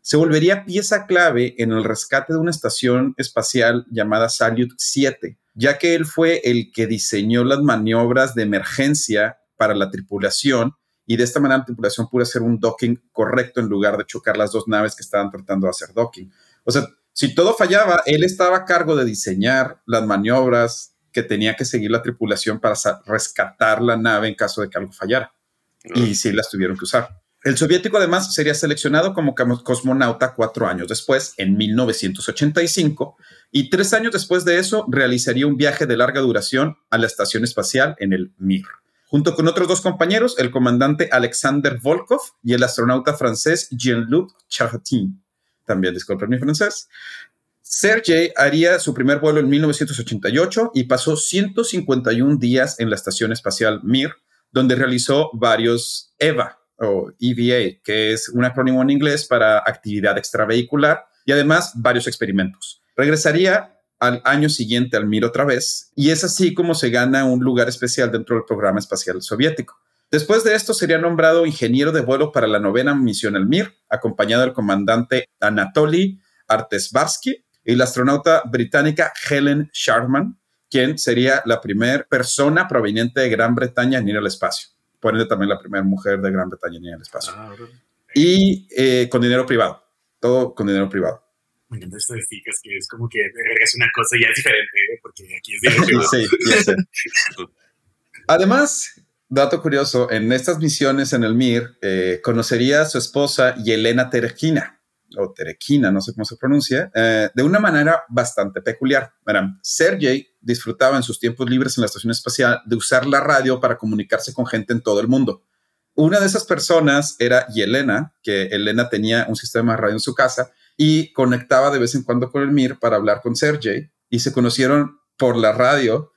Se volvería pieza clave en el rescate de una estación espacial llamada Salyut 7, ya que él fue el que diseñó las maniobras de emergencia para la tripulación y de esta manera la tripulación pudo hacer un docking correcto en lugar de chocar las dos naves que estaban tratando de hacer docking. O sea, si todo fallaba, él estaba a cargo de diseñar las maniobras, que tenía que seguir la tripulación para rescatar la nave en caso de que algo fallara. Y sí las tuvieron que usar. El soviético además sería seleccionado como cosmonauta cuatro años después, en 1985, y tres años después de eso realizaría un viaje de larga duración a la estación espacial en el Mir. Junto con otros dos compañeros, el comandante Alexander Volkov y el astronauta francés Jean-Luc Chartin. También disculpen mi francés. Sergey haría su primer vuelo en 1988 y pasó 151 días en la Estación Espacial Mir, donde realizó varios EVA o EVA, que es un acrónimo en inglés para actividad extravehicular, y además varios experimentos. Regresaría al año siguiente al Mir otra vez, y es así como se gana un lugar especial dentro del programa espacial soviético. Después de esto sería nombrado ingeniero de vuelo para la novena misión al Mir, acompañado del comandante Anatoly Artesbarsky y la astronauta británica Helen Sharman, quien sería la primera persona proveniente de Gran Bretaña en ir al espacio. Por ende, también la primera mujer de Gran Bretaña en al espacio. Ah, y eh, con dinero privado, todo con dinero privado. Me encanta esto de que es como que es una cosa ya diferente, ¿eh? porque aquí es dinero sí, Además, dato curioso, en estas misiones en el MIR, eh, conocería a su esposa Yelena Terkina, o Terequina, no sé cómo se pronuncia, eh, de una manera bastante peculiar. Verán, Sergey disfrutaba en sus tiempos libres en la estación espacial de usar la radio para comunicarse con gente en todo el mundo. Una de esas personas era Yelena, que Elena tenía un sistema de radio en su casa y conectaba de vez en cuando con el Mir para hablar con Sergey y se conocieron por la radio,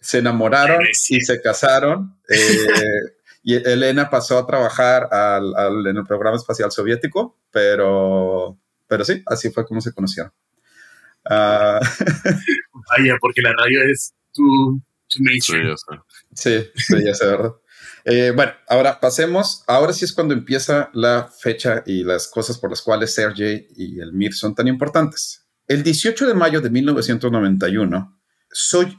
se enamoraron y se casaron. Eh, y Elena pasó a trabajar en el programa espacial soviético, pero, pero sí, así fue como se conocieron. Uh, Vaya, porque la radio es tu, tu Sí, sí, ya sé, ¿verdad? Eh, bueno, ahora pasemos. Ahora sí es cuando empieza la fecha y las cosas por las cuales Sergey y el Mir son tan importantes. El 18 de mayo de 1991,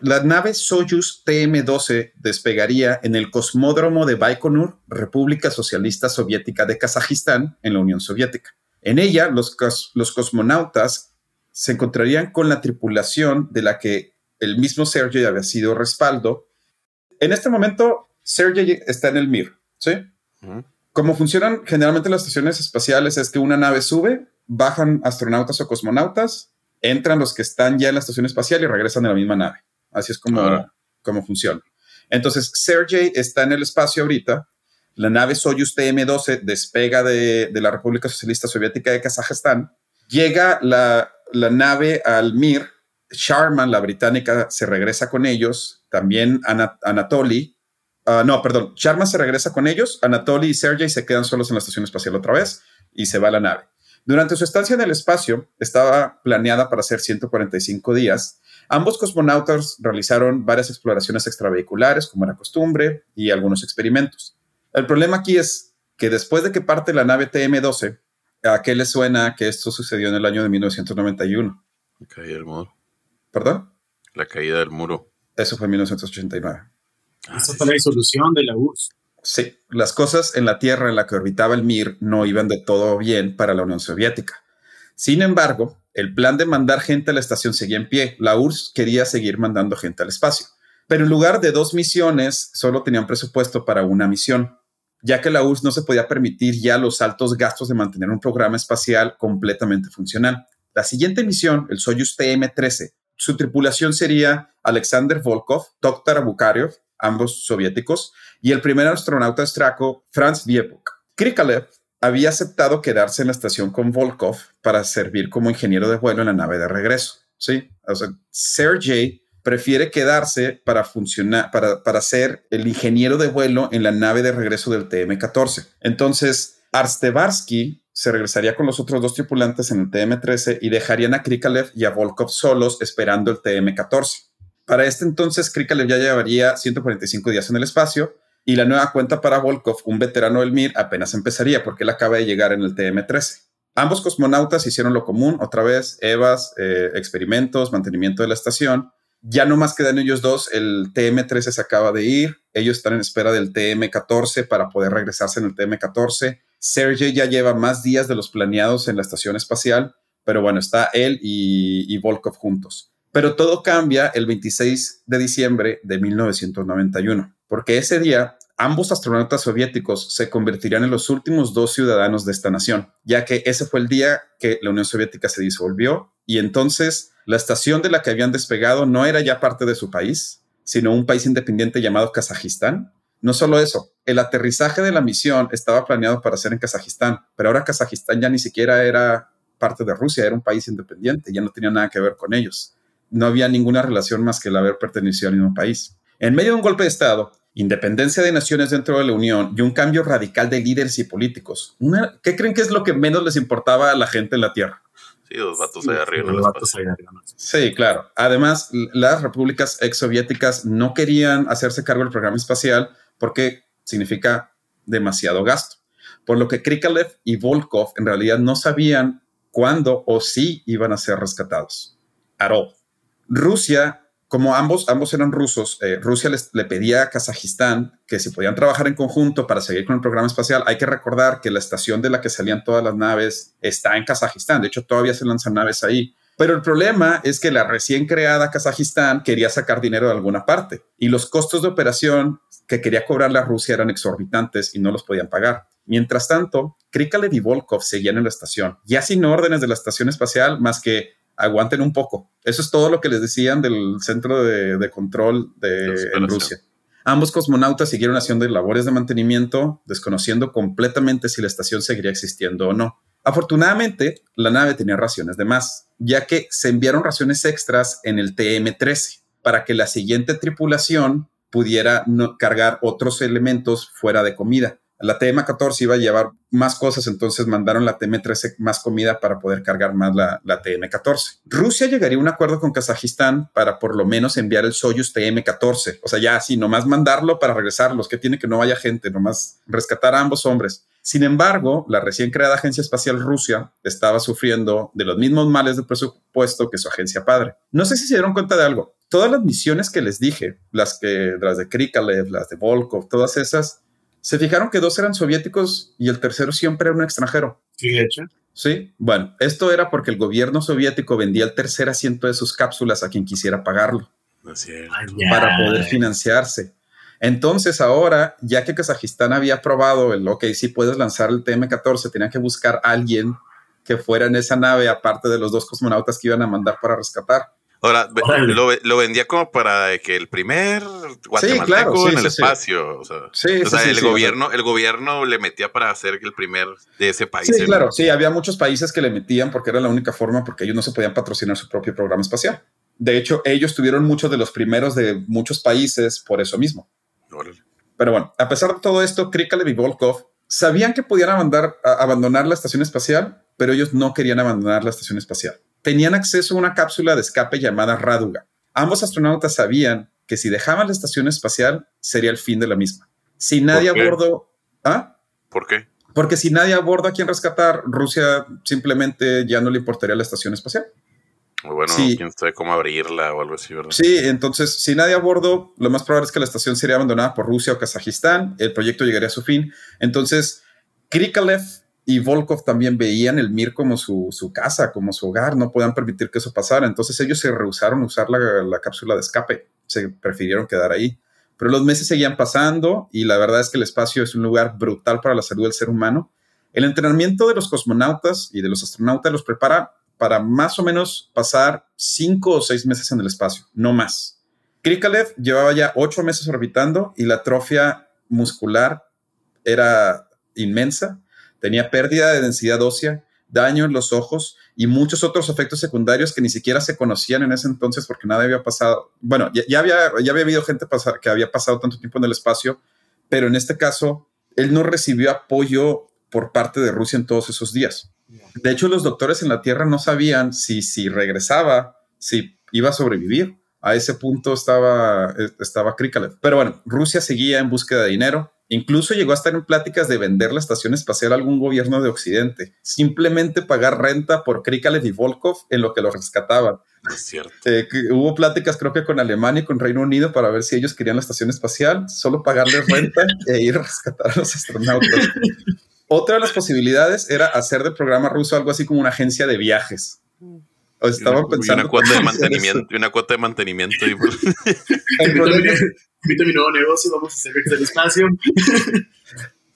la nave Soyuz TM-12 despegaría en el cosmódromo de Baikonur, República Socialista Soviética de Kazajistán, en la Unión Soviética. En ella, los, los cosmonautas se encontrarían con la tripulación de la que el mismo Sergey había sido respaldo. En este momento, Sergey está en el Mir, ¿sí? Como funcionan generalmente las estaciones espaciales es que una nave sube, bajan astronautas o cosmonautas, entran los que están ya en la estación espacial y regresan a la misma nave. Así es como, como funciona. Entonces, Sergey está en el espacio ahorita. La nave Soyuz TM-12 despega de, la República Socialista Soviética de Kazajstán. Llega la, nave al Mir. Sharman, la británica, se regresa con ellos. También Anatoly. Ah, no, perdón. Sharman se regresa con ellos. Anatoly y Sergey se quedan solos en la estación espacial otra vez y se va a la nave. Durante su estancia en el espacio, estaba planeada para ser 145 días. Ambos cosmonautas realizaron varias exploraciones extravehiculares, como era costumbre, y algunos experimentos. El problema aquí es que después de que parte la nave TM-12, ¿a qué le suena que esto sucedió en el año de 1991? La caída del muro. ¿Perdón? La caída del muro. Eso fue en 1989. Esa fue la disolución de la URSS. Sí, las cosas en la Tierra en la que orbitaba el Mir no iban de todo bien para la Unión Soviética. Sin embargo, el plan de mandar gente a la estación seguía en pie. La URSS quería seguir mandando gente al espacio. Pero en lugar de dos misiones, solo tenían presupuesto para una misión, ya que la URSS no se podía permitir ya los altos gastos de mantener un programa espacial completamente funcional. La siguiente misión, el Soyuz TM-13, su tripulación sería Alexander Volkov, Dr. Abukaryov, ambos soviéticos, y el primer astronauta estraco, Franz Viepuk. Krikalev había aceptado quedarse en la estación con Volkov para servir como ingeniero de vuelo en la nave de regreso. Sí, o sea, Sergei prefiere quedarse para funcionar, para, para ser el ingeniero de vuelo en la nave de regreso del TM-14. Entonces, Arstevarsky se regresaría con los otros dos tripulantes en el TM-13 y dejarían a Krikalev y a Volkov solos esperando el TM-14. Para este entonces, Krikalev ya llevaría 145 días en el espacio y la nueva cuenta para Volkov, un veterano del Mir, apenas empezaría porque él acaba de llegar en el TM-13. Ambos cosmonautas hicieron lo común, otra vez, EVAs, eh, experimentos, mantenimiento de la estación. Ya no más quedan ellos dos, el TM-13 se acaba de ir, ellos están en espera del TM-14 para poder regresarse en el TM-14 Sergey ya lleva más días de los planeados en la estación espacial, pero bueno, está él y, Volkov juntos. Pero todo cambia el 26 de diciembre de 1991, porque ese día ambos astronautas soviéticos se convertirían en los últimos dos ciudadanos de esta nación, ya que ese fue el día que la Unión Soviética se disolvió y entonces la estación de la que habían despegado no era ya parte de su país, sino un país independiente llamado Kazajistán, no solo eso, el aterrizaje de la misión estaba planeado para ser en Kazajistán, pero ahora Kazajistán ya ni siquiera era parte de Rusia, era un país independiente, ya no tenía nada que ver con ellos. No había ninguna relación más que el haber pertenecido al mismo país. En medio de un golpe de Estado, independencia de naciones dentro de la Unión y un cambio radical de líderes y políticos, ¿qué creen que es lo que menos les importaba a la gente en la Tierra? Sí, los vatos allá arriba. los vatos allá arriba. Sí, claro. Además, las repúblicas exsoviéticas no querían hacerse cargo del programa espacial porque significa demasiado gasto. Por lo que Krikalev y Volkov en realidad no sabían cuándo o si iban a ser rescatados. At Rusia, como ambos, ambos eran rusos, eh, Rusia les, le pedía a Kazajistán que si podían trabajar en conjunto para seguir con el programa espacial, hay que recordar que la estación de la que salían todas las naves está en Kazajistán. De hecho, todavía se lanzan naves ahí. Pero el problema es que la recién creada Kazajistán quería sacar dinero de alguna parte y los costos de operación que quería cobrar la Rusia eran exorbitantes y no los podían pagar. Mientras tanto, Krikalev y Volkov seguían en la estación, ya sin órdenes de la estación espacial más que aguanten un poco. Eso es todo lo que les decían del centro de, control de en Rusia. Ambos cosmonautas siguieron haciendo labores de mantenimiento, desconociendo completamente si la estación seguiría existiendo o no. Afortunadamente, la nave tenía raciones de más, ya que se enviaron raciones extras en el TM-13 para que la siguiente tripulación pudiera cargar otros elementos fuera de comida. La TM14 iba a llevar más cosas, entonces mandaron la TM13 más comida para poder cargar más la, la TM14. Rusia llegaría a un acuerdo con Kazajistán para por lo menos enviar el Soyuz TM14. O sea, ya así, nomás mandarlo para regresarlos, que tiene que no vaya gente, nomás rescatar a ambos hombres. Sin embargo, la recién creada Agencia Espacial Rusia estaba sufriendo de los mismos males de presupuesto que su agencia padre. No sé si se dieron cuenta de algo todas las misiones que les dije, las que las de Krikalev, las de Volkov, todas esas, se fijaron que dos eran soviéticos y el tercero siempre era un extranjero. Sí, de hecho. Sí, bueno, esto era porque el gobierno soviético vendía el tercer asiento de sus cápsulas a quien quisiera pagarlo. para poder financiarse. Entonces ahora, ya que Kazajistán había aprobado el, ok, sí puedes lanzar el TM-14, tenía que buscar a alguien que fuera en esa nave, aparte de los dos cosmonautas que iban a mandar para rescatar. Ahora, lo, vendía como para que el primer guatemalteco en el espacio. O sea, el, gobierno, el gobierno le metía para hacer el primer de ese país. Sí, claro, sí, había muchos países que le metían porque era la única forma, porque ellos no se podían patrocinar su propio programa espacial. De hecho, ellos tuvieron muchos de los primeros de muchos países por eso mismo. Pero bueno, a pesar de todo esto, Krikalev y Volkov sabían que podían abandonar la estación espacial, pero ellos no querían abandonar la estación espacial tenían acceso a una cápsula de escape llamada Ráduga. Ambos astronautas sabían que si dejaban la estación espacial sería el fin de la misma. Si nadie a bordo... ¿Ah? ¿Por qué? Porque si nadie a bordo a quien rescatar, Rusia simplemente ya no le importaría la estación espacial. Bueno, quién sabe cómo abrirla o algo así, ¿verdad? Sí, entonces, si nadie a bordo, lo más probable es que la estación sería abandonada por Rusia o Kazajistán, el proyecto llegaría a su fin. Entonces, Krikalev y Volkov también veían el Mir como su, casa, como su hogar, no podían permitir que eso pasara. Entonces ellos se rehusaron a usar la, cápsula de escape, se prefirieron quedar ahí. Pero los meses seguían pasando y la verdad es que el espacio es un lugar brutal para la salud del ser humano. El entrenamiento de los cosmonautas y de los astronautas los prepara para más o menos pasar cinco o seis meses en el espacio, no más. Krikalev llevaba ya ocho meses orbitando y la atrofia muscular era inmensa, tenía pérdida de densidad ósea, daño en los ojos y muchos otros efectos secundarios que ni siquiera se conocían en ese entonces porque nada había pasado. Bueno, ya, había, ya había habido gente que había pasado tanto tiempo en el espacio, pero en este caso él no recibió apoyo por parte de Rusia en todos esos días. De hecho, los doctores en la Tierra no sabían si, si regresaba, si iba a sobrevivir. A ese punto estaba, estaba Krikalev. Pero bueno, Rusia seguía en búsqueda de dinero. Incluso llegó a estar en pláticas de vender la estación espacial a algún gobierno de Occidente. Simplemente pagar renta por Krikalev y Volkov en lo que lo rescataban. Es cierto. Eh, hubo pláticas creo que con Alemania y con Reino Unido para ver si ellos querían la estación espacial, solo pagarles renta e ir a rescatar a los astronautas. Otra de las posibilidades era hacer del programa ruso algo así como una agencia de viajes. O estaban pensando. una cuota de mantenimiento. Una cuota de mantenimiento. Y... mi nuevo negocio, vamos a hacer viajes del espacio.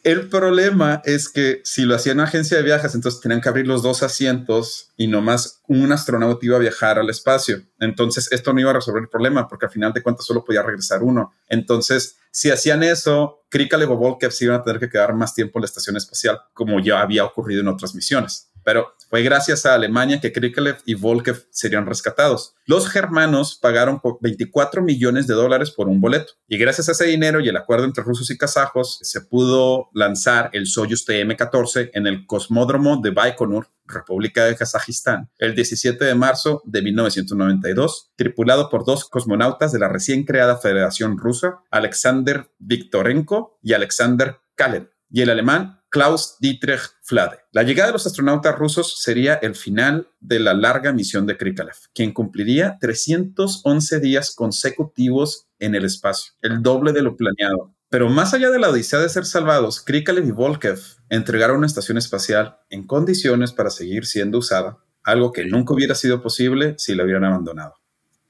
El problema es que si lo hacían en agencia de viajes, entonces tenían que abrir los dos asientos y nomás un astronauta iba a viajar al espacio. Entonces esto no iba a resolver el problema porque al final de cuentas solo podía regresar uno. Entonces, si hacían eso, Krikalev o Volkev se iban a tener que quedar más tiempo en la estación espacial, como ya había ocurrido en otras misiones pero fue gracias a Alemania que Krikalev y Volkev serían rescatados. Los germanos pagaron 24 millones de dólares por un boleto y gracias a ese dinero y el acuerdo entre rusos y kazajos se pudo lanzar el Soyuz TM-14 en el cosmódromo de Baikonur, República de Kazajistán, el 17 de marzo de 1992, tripulado por dos cosmonautas de la recién creada Federación Rusa, Alexander Viktorenko y Alexander Kalin, y el alemán Klaus Dietrich Flade. La llegada de los astronautas rusos sería el final de la larga misión de Krikalev, quien cumpliría 311 días consecutivos en el espacio, el doble de lo planeado. Pero más allá de la odisea de ser salvados, Krikalev y Volkev entregaron una estación espacial en condiciones para seguir siendo usada, algo que nunca hubiera sido posible si la hubieran abandonado.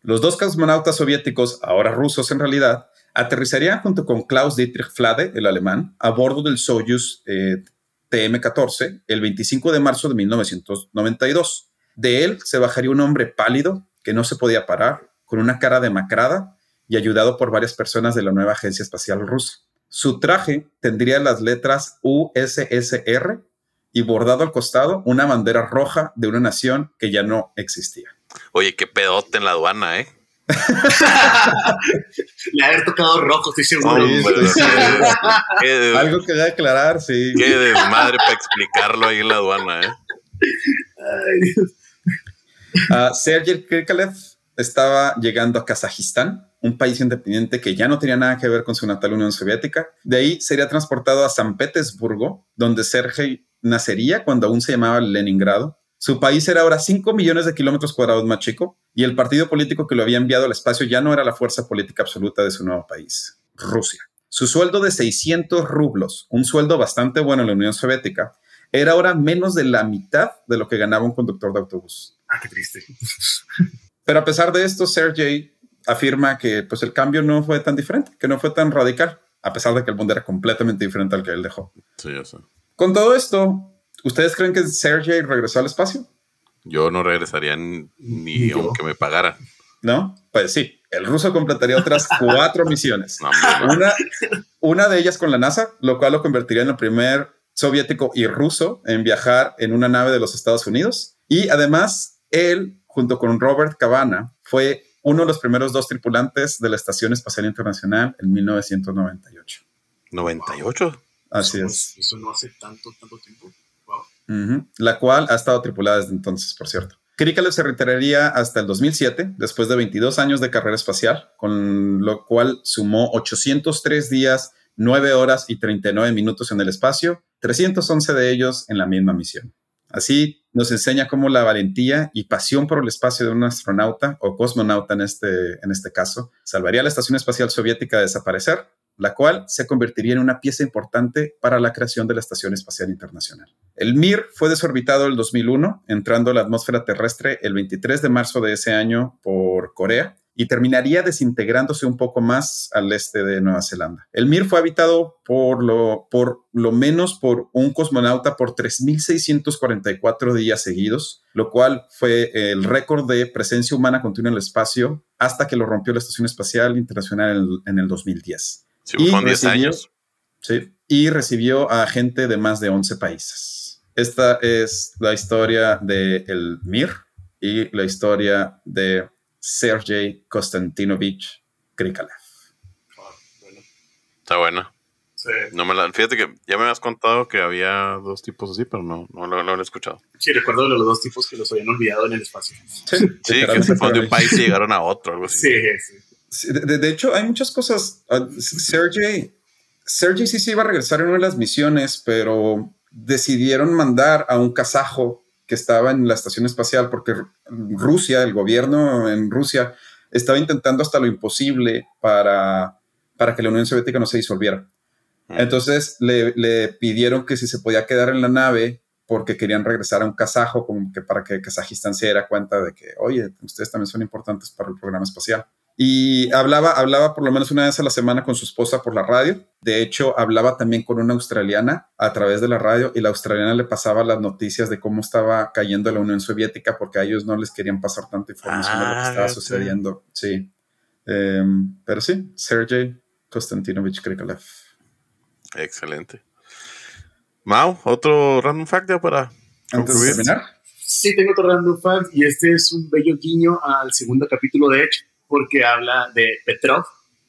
Los dos cosmonautas soviéticos, ahora rusos en realidad, aterrizaría junto con Klaus Dietrich Flade, el alemán, a bordo del Soyuz eh, TM-14 el 25 de marzo de 1992. De él se bajaría un hombre pálido que no se podía parar, con una cara demacrada y ayudado por varias personas de la nueva Agencia Espacial Rusa. Su traje tendría las letras USSR y bordado al costado una bandera roja de una nación que ya no existía. Oye, qué pedote en la aduana, ¿eh? Le haber tocado rojo, estoy seguro. Algo que debe aclarar, sí. Qué de madre para explicarlo ahí en la aduana, ¿eh? Uh, Sergei Krikalev estaba llegando a Kazajistán, un país independiente que ya no tenía nada que ver con su natal Unión Soviética. De ahí sería transportado a San Petersburgo, donde Sergei nacería cuando aún se llamaba Leningrado. Su país era ahora 5 millones de kilómetros cuadrados más chico y el partido político que lo había enviado al espacio ya no era la fuerza política absoluta de su nuevo país, Rusia. Su sueldo de 600 rublos, un sueldo bastante bueno en la Unión Soviética, era ahora menos de la mitad de lo que ganaba un conductor de autobús. Ah, qué triste. Pero a pesar de esto, Sergey afirma que pues, el cambio no fue tan diferente, que no fue tan radical, a pesar de que el mundo era completamente diferente al que él dejó. Sí, ya sé. Con todo esto, ¿Ustedes creen que Sergey regresó al espacio? Yo no regresaría ni aunque me pagara. ¿No? Pues sí, el ruso completaría otras cuatro misiones. una, una de ellas con la NASA, lo cual lo convertiría en el primer soviético y ruso en viajar en una nave de los Estados Unidos. Y además, él, junto con Robert Cabana, fue uno de los primeros dos tripulantes de la Estación Espacial Internacional en 1998. ¿98? Así es. Eso no hace tanto, tanto tiempo la cual ha estado tripulada desde entonces, por cierto. Krikalev se retiraría hasta el 2007, después de 22 años de carrera espacial, con lo cual sumó 803 días, 9 horas y 39 minutos en el espacio, 311 de ellos en la misma misión. Así nos enseña cómo la valentía y pasión por el espacio de un astronauta o cosmonauta en este, en este caso salvaría a la Estación Espacial Soviética de desaparecer la cual se convertiría en una pieza importante para la creación de la Estación Espacial Internacional. El Mir fue desorbitado el 2001, entrando a la atmósfera terrestre el 23 de marzo de ese año por Corea, y terminaría desintegrándose un poco más al este de Nueva Zelanda. El Mir fue habitado por lo, por lo menos por un cosmonauta por 3.644 días seguidos, lo cual fue el récord de presencia humana continua en el espacio hasta que lo rompió la Estación Espacial Internacional en el, 2010. Sí, y 10 años. Sí, y recibió a gente de más de 11 países. Esta es la historia del el Mir y la historia de Sergei Konstantinovich Krikalev. Está bueno. No me la, fíjate que ya me habías contado que había dos tipos así, pero no, no, lo, he escuchado. Sí, recuerdo los dos tipos que los habían olvidado en el espacio. Sí, que se fueron de un país y llegaron a otro, algo así. Sí, sí. De, hecho, hay muchas cosas. Uh, Sergei, Sergei sí se iba a regresar en una de las misiones, pero decidieron mandar a un kazajo que estaba en la estación espacial porque Rusia, el gobierno en Rusia, estaba intentando hasta lo imposible para, para que la Unión Soviética no se disolviera. Mm. Entonces le, pidieron que si se podía quedar en la nave porque querían regresar a un kazajo, como que para que Kazajistán se diera cuenta de que, oye, ustedes también son importantes para el programa espacial. Y hablaba, hablaba por lo menos una vez a la semana con su esposa por la radio. De hecho, hablaba también con una australiana a través de la radio y la australiana le pasaba las noticias de cómo estaba cayendo la Unión Soviética porque a ellos no les querían pasar tanta información de lo que ah, estaba sucediendo. Sí. Em, pero sí, Sergei Konstantinovich Krikalev. Excelente. Mau, otro random fact ya para Antes de terminar. Sí, tengo otro random fact y este es un bello guiño al segundo capítulo de Edge porque habla de Petrov,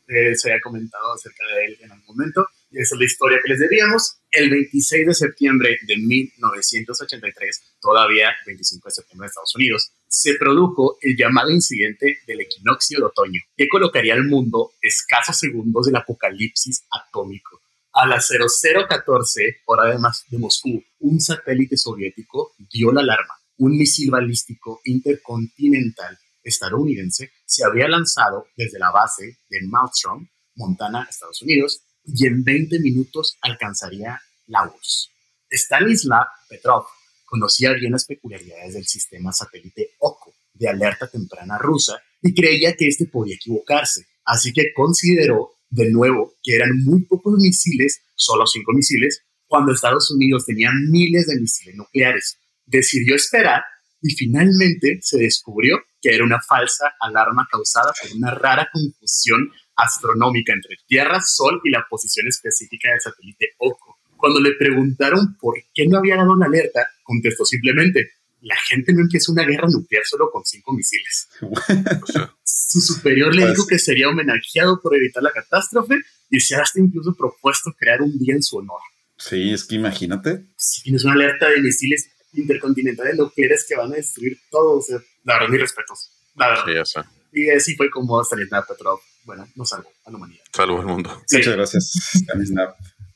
eh, se había comentado acerca de él en algún momento, y esa es la historia que les debíamos. El 26 de septiembre de 1983, todavía 25 de septiembre de Estados Unidos, se produjo el llamado incidente del equinoccio de otoño, que colocaría al mundo escasos segundos del apocalipsis atómico. A las 0014, hora de, de Moscú, un satélite soviético dio la alarma. Un misil balístico intercontinental estadounidense se había lanzado desde la base de Malmstrom, Montana, Estados Unidos, y en 20 minutos alcanzaría la URSS. Stanislav Petrov conocía bien las peculiaridades del sistema satélite OCO de alerta temprana rusa y creía que este podía equivocarse, así que consideró de nuevo que eran muy pocos misiles, solo cinco misiles, cuando Estados Unidos tenía miles de misiles nucleares. Decidió esperar y finalmente se descubrió que era una falsa alarma causada por una rara confusión astronómica entre Tierra, Sol y la posición específica del satélite OCO. Cuando le preguntaron por qué no había dado una alerta, contestó simplemente, la gente no empieza una guerra nuclear solo con cinco misiles. Su superior le dijo que sería homenajeado por evitar la catástrofe y se ha hasta incluso propuesto crear un día en su honor. Sí, es que imagínate. Si tienes una alerta de misiles intercontinentales nucleares que van a destruir todo, o sea, la verdad, mis respetos. La verdad. Sí, Y así fue como Stanislav Petrov, bueno, nos salvó a la humanidad. Salvó al mundo. Muchas gracias, Stanislav.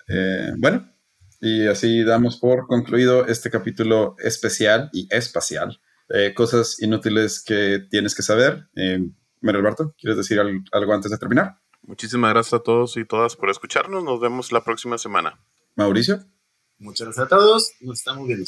Eh, bueno, y así damos por concluido este capítulo especial y espacial. Eh, cosas inútiles que tienes que saber. Eh, Alberto, ¿quieres decir algo antes de terminar? Muchísimas gracias a todos y todas por escucharnos. Nos vemos la próxima semana. Mauricio. Muchas gracias a todos. Nos estamos viendo.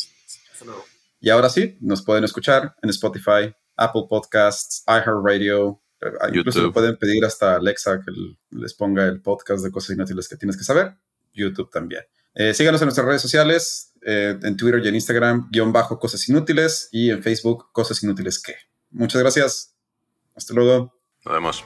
Hasta luego. Y ahora sí, nos pueden escuchar en Spotify, Apple Podcasts, iHeartRadio. Eh, incluso pueden pedir hasta Alexa que les ponga el podcast de cosas inútiles que tienes que saber. YouTube también. Eh, síganos en nuestras redes sociales, eh, en Twitter y en Instagram, guion bajo cosas inútiles y en Facebook, cosas inútiles que. Muchas gracias. Hasta luego. Nos vemos.